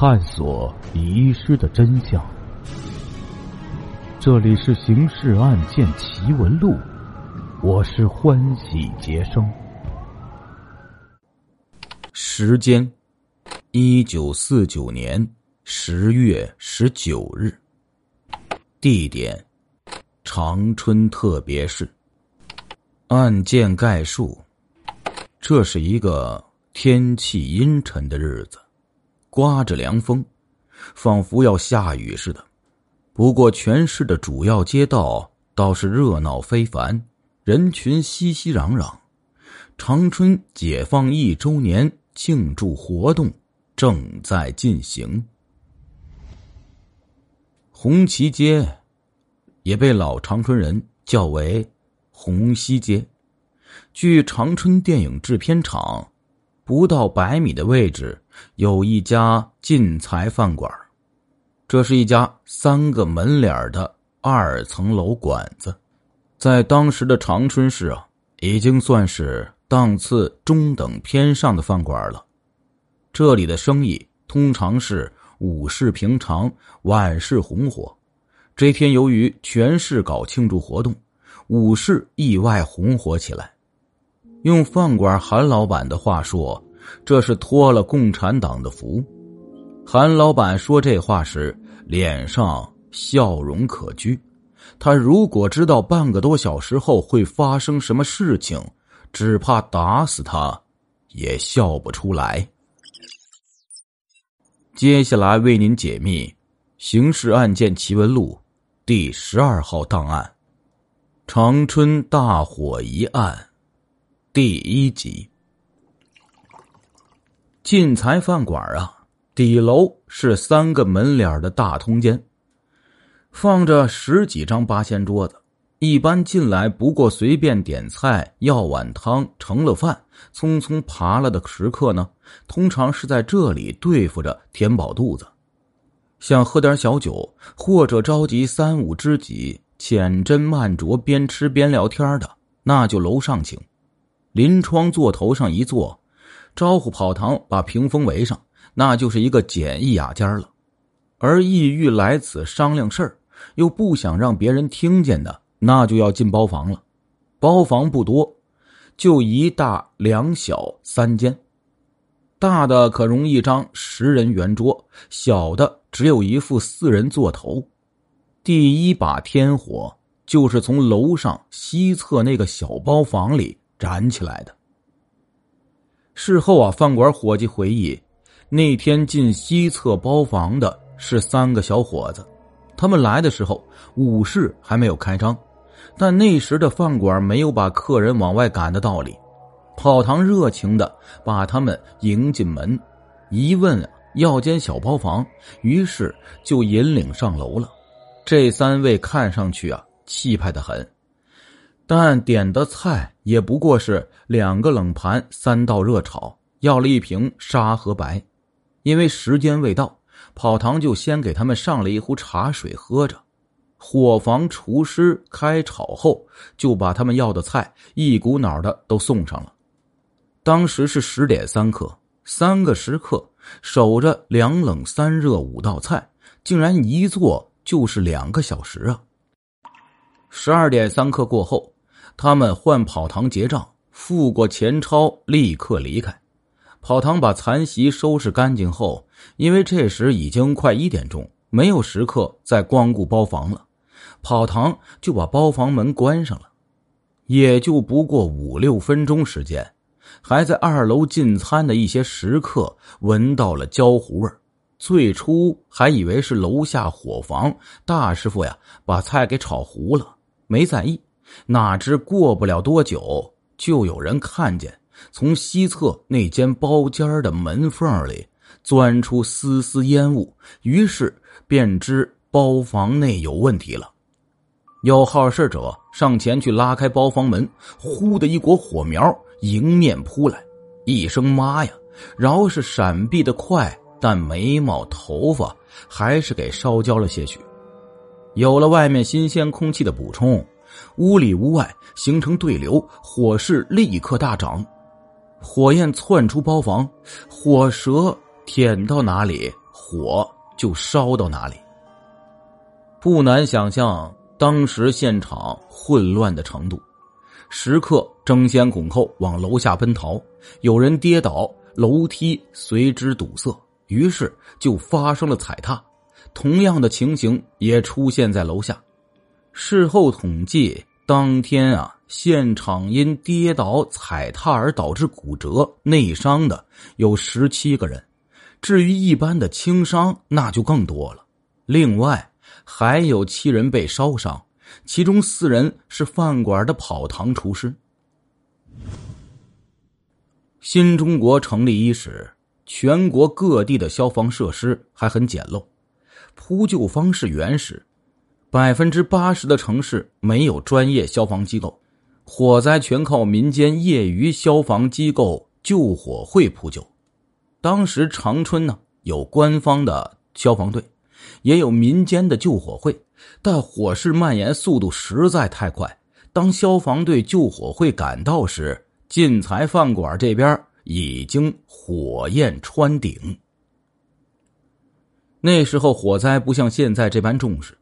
探索遗失的真相。这里是《刑事案件奇闻录》，我是欢喜杰生。时间：一九四九年十月十九日。地点：长春特别市。案件概述：这是一个天气阴沉的日子，刮着凉风，仿佛要下雨似的。不过，全市的主要街道倒是热闹非凡，人群熙熙攘攘。长春解放一周年庆祝活动正在进行。红旗街，也被老长春人叫为。红西街，据长春电影制片厂不到百米的位置，有一家晋财饭馆。这是一家三个门脸的二层楼馆子，在当时的长春市啊，已经算是档次中等偏上的饭馆了。这里的生意通常是午市平常，晚市红火。这天由于全市搞庆祝活动。午市意外红火起来，用饭馆韩老板的话说，这是托了共产党的福。韩老板说这话时，脸上笑容可掬。他如果知道半个多小时后会发生什么事情，只怕打死他也笑不出来。接下来为您解密《刑事案件奇闻录》第十二号档案。长春大火一案，第一集。晋财饭馆啊，底楼是三个门脸的大通间，放着十几张八仙桌子。一般进来不过随便点菜、要碗汤、盛了饭，匆匆爬了的食客呢，通常是在这里对付着填饱肚子。想喝点小酒，或者召集三五知己。浅斟慢酌，边吃边聊天的，那就楼上请。临窗座头上一坐，招呼跑堂把屏风围上，那就是一个简易雅间了。而意欲来此商量事儿，又不想让别人听见的，那就要进包房了。包房不多，就一大两小三间。大的可容一张十人圆桌，小的只有一副四人座头。第一把天火就是从楼上西侧那个小包房里燃起来的。事后啊，饭馆伙计回忆，那天进西侧包房的是三个小伙子，他们来的时候午市还没有开张，但那时的饭馆没有把客人往外赶的道理。跑堂热情的把他们迎进门，一问要间小包房，于是就引领上楼了。这三位看上去啊气派的很，但点的菜也不过是两个冷盘、三道热炒，要了一瓶沙河白。因为时间未到，跑堂就先给他们上了一壶茶水喝着。伙房厨师开炒后，就把他们要的菜一股脑的都送上了。当时是十点三刻，三个食客守着两冷三热五道菜，竟然一坐。就是两个小时啊！十二点三刻过后，他们换跑堂结账，付过钱钞，立刻离开。跑堂把残席收拾干净后，因为这时已经快一点钟，没有食客再光顾包房了，跑堂就把包房门关上了。也就不过五六分钟时间，还在二楼进餐的一些食客闻到了焦糊味。最初还以为是楼下伙房大师傅呀把菜给炒糊了，没在意。哪知过不了多久，就有人看见从西侧那间包间的门缝里钻出丝丝烟雾，于是便知包房内有问题了。有好事者上前去拉开包房门，呼的一股火苗迎面扑来，一声妈呀！饶是闪避的快。但眉毛、头发还是给烧焦了些许。有了外面新鲜空气的补充，屋里屋外形成对流，火势立刻大涨。火焰窜出包房，火舌舔到哪里，火就烧到哪里。不难想象当时现场混乱的程度，食客争先恐后往楼下奔逃，有人跌倒，楼梯随之堵塞，于是就发生了踩踏。同样的情形也出现在楼下。事后统计，当天啊，现场因跌倒踩踏而导致骨折、内伤的有十七个人，至于一般的轻伤，那就更多了。另外还有七人被烧伤，其中四人是饭馆的跑堂厨师。新中国成立伊始，全国各地的消防设施还很简陋。扑救方式原始，百分之八十的城市没有专业消防机构，火灾全靠民间业余消防机构救火会扑救。当时长春呢有官方的消防队，也有民间的救火会，但火势蔓延速度实在太快。当消防队救火会赶到时，晋财饭馆这边已经火焰穿顶。那时候火灾不像现在这般重视，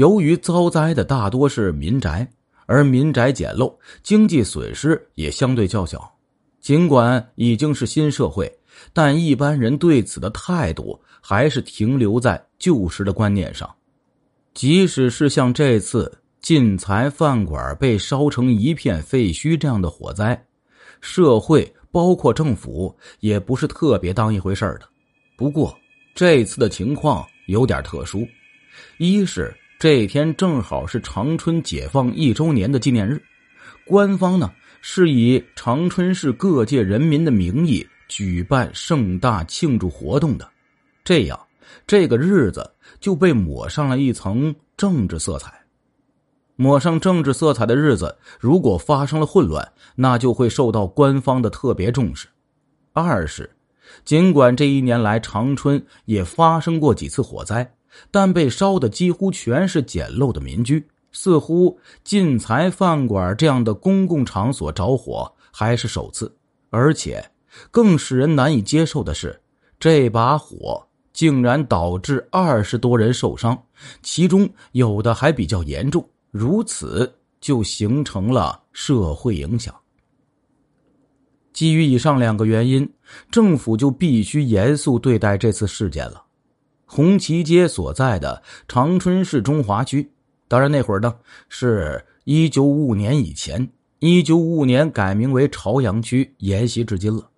由于遭灾的大多是民宅，而民宅简陋，经济损失也相对较小。尽管已经是新社会，但一般人对此的态度还是停留在旧时的观念上。即使是像这次晋财饭馆被烧成一片废墟这样的火灾，社会包括政府也不是特别当一回事的。不过。这次的情况有点特殊，一是这一天正好是长春解放一周年的纪念日，官方呢是以长春市各界人民的名义举办盛大庆祝活动的，这样这个日子就被抹上了一层政治色彩。抹上政治色彩的日子，如果发生了混乱，那就会受到官方的特别重视。二是。尽管这一年来长春也发生过几次火灾，但被烧的几乎全是简陋的民居。似乎晋财饭馆这样的公共场所着火还是首次，而且更使人难以接受的是，这把火竟然导致二十多人受伤，其中有的还比较严重。如此就形成了社会影响。基于以上两个原因，政府就必须严肃对待这次事件了。红旗街所在的长春市中华区，当然那会儿呢是一九五五年以前，一九五五年改名为朝阳区，沿袭至今了。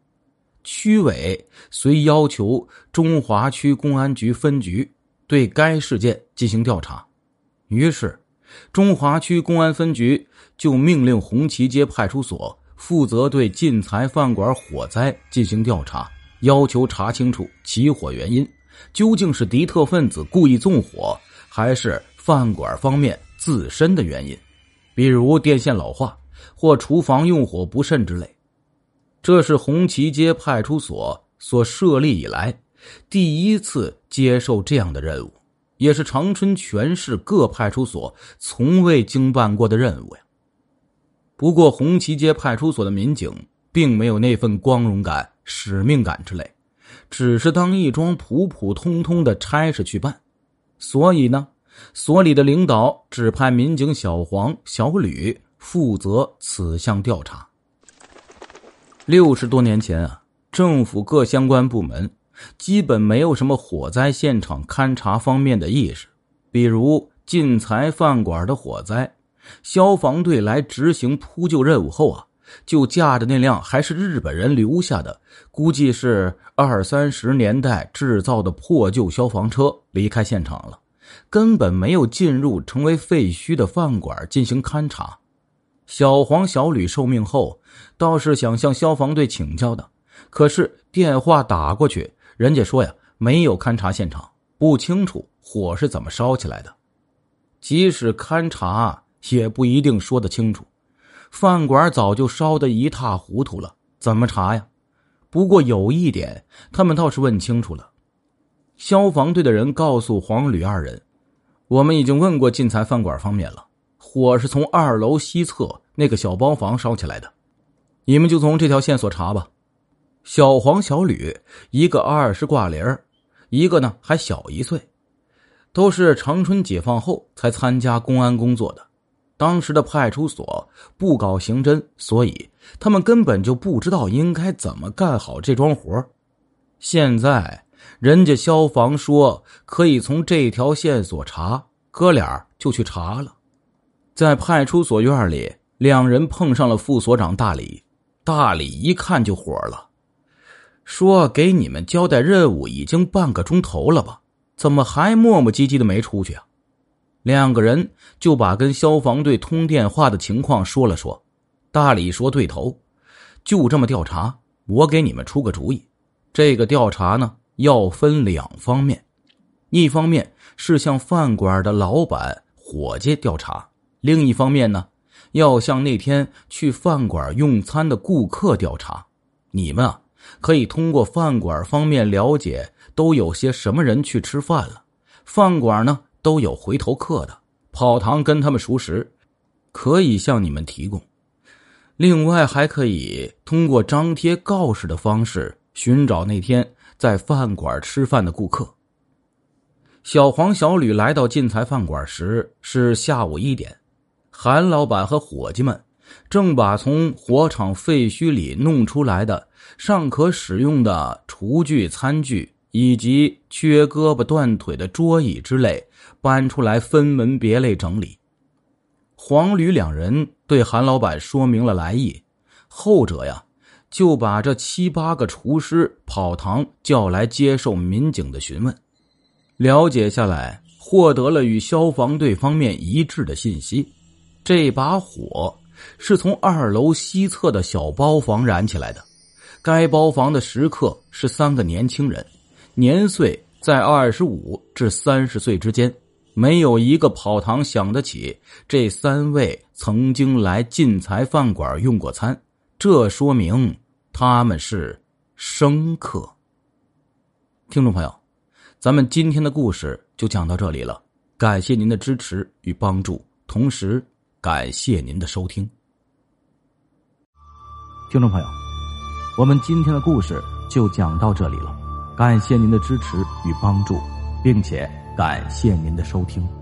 区委遂要求中华区公安局分局对该事件进行调查，于是中华区公安分局就命令红旗街派出所。负责对晋财饭馆火灾进行调查，要求查清楚起火原因，究竟是敌特分子故意纵火，还是饭馆方面自身的原因，比如电线老化或厨房用火不慎之类。这是红旗街派出所所设立以来第一次接受这样的任务，也是长春全市各派出所从未经办过的任务呀。不过，红旗街派出所的民警并没有那份光荣感、使命感之类，只是当一桩普普通通的差事去办。所以呢，所里的领导指派民警小黄、小吕负责此项调查。六十多年前啊，政府各相关部门基本没有什么火灾现场勘查方面的意识，比如晋财饭馆的火灾。消防队来执行扑救任务后啊，就驾着那辆还是日本人留下的，估计是二三十年代制造的破旧消防车离开现场了，根本没有进入成为废墟的饭馆进行勘查。小黄、小吕受命后，倒是想向消防队请教的，可是电话打过去，人家说呀，没有勘察现场，不清楚火是怎么烧起来的，即使勘察。也不一定说得清楚，饭馆早就烧得一塌糊涂了，怎么查呀？不过有一点，他们倒是问清楚了。消防队的人告诉黄吕二人：“我们已经问过晋财饭馆方面了，火是从二楼西侧那个小包房烧起来的，你们就从这条线索查吧。”小黄、小吕一个二十挂铃一个呢还小一岁，都是长春解放后才参加公安工作的。当时的派出所不搞刑侦，所以他们根本就不知道应该怎么干好这桩活现在人家消防说可以从这条线索查，哥俩就去查了。在派出所院里，两人碰上了副所长大李。大李一看就火了，说：“给你们交代任务已经半个钟头了吧？怎么还磨磨唧唧的没出去啊？”两个人就把跟消防队通电话的情况说了说。大李说：“对头，就这么调查。我给你们出个主意，这个调查呢要分两方面，一方面是向饭馆的老板、伙计调查，另一方面呢要向那天去饭馆用餐的顾客调查。你们啊可以通过饭馆方面了解都有些什么人去吃饭了，饭馆呢。”都有回头客的，跑堂跟他们熟识，可以向你们提供。另外，还可以通过张贴告示的方式寻找那天在饭馆吃饭的顾客。小黄、小吕来到进财饭馆时是下午一点，韩老板和伙计们正把从火场废墟里弄出来的尚可使用的厨具、餐具。以及缺胳膊断腿的桌椅之类搬出来，分门别类整理。黄吕两人对韩老板说明了来意，后者呀就把这七八个厨师跑堂叫来接受民警的询问。了解下来，获得了与消防队方面一致的信息：这把火是从二楼西侧的小包房燃起来的。该包房的食客是三个年轻人。年岁在二十五至三十岁之间，没有一个跑堂想得起这三位曾经来进财饭馆用过餐，这说明他们是生客。听众朋友，咱们今天的故事就讲到这里了，感谢您的支持与帮助，同时感谢您的收听。听众朋友，我们今天的故事就讲到这里了。感谢您的支持与帮助，并且感谢您的收听。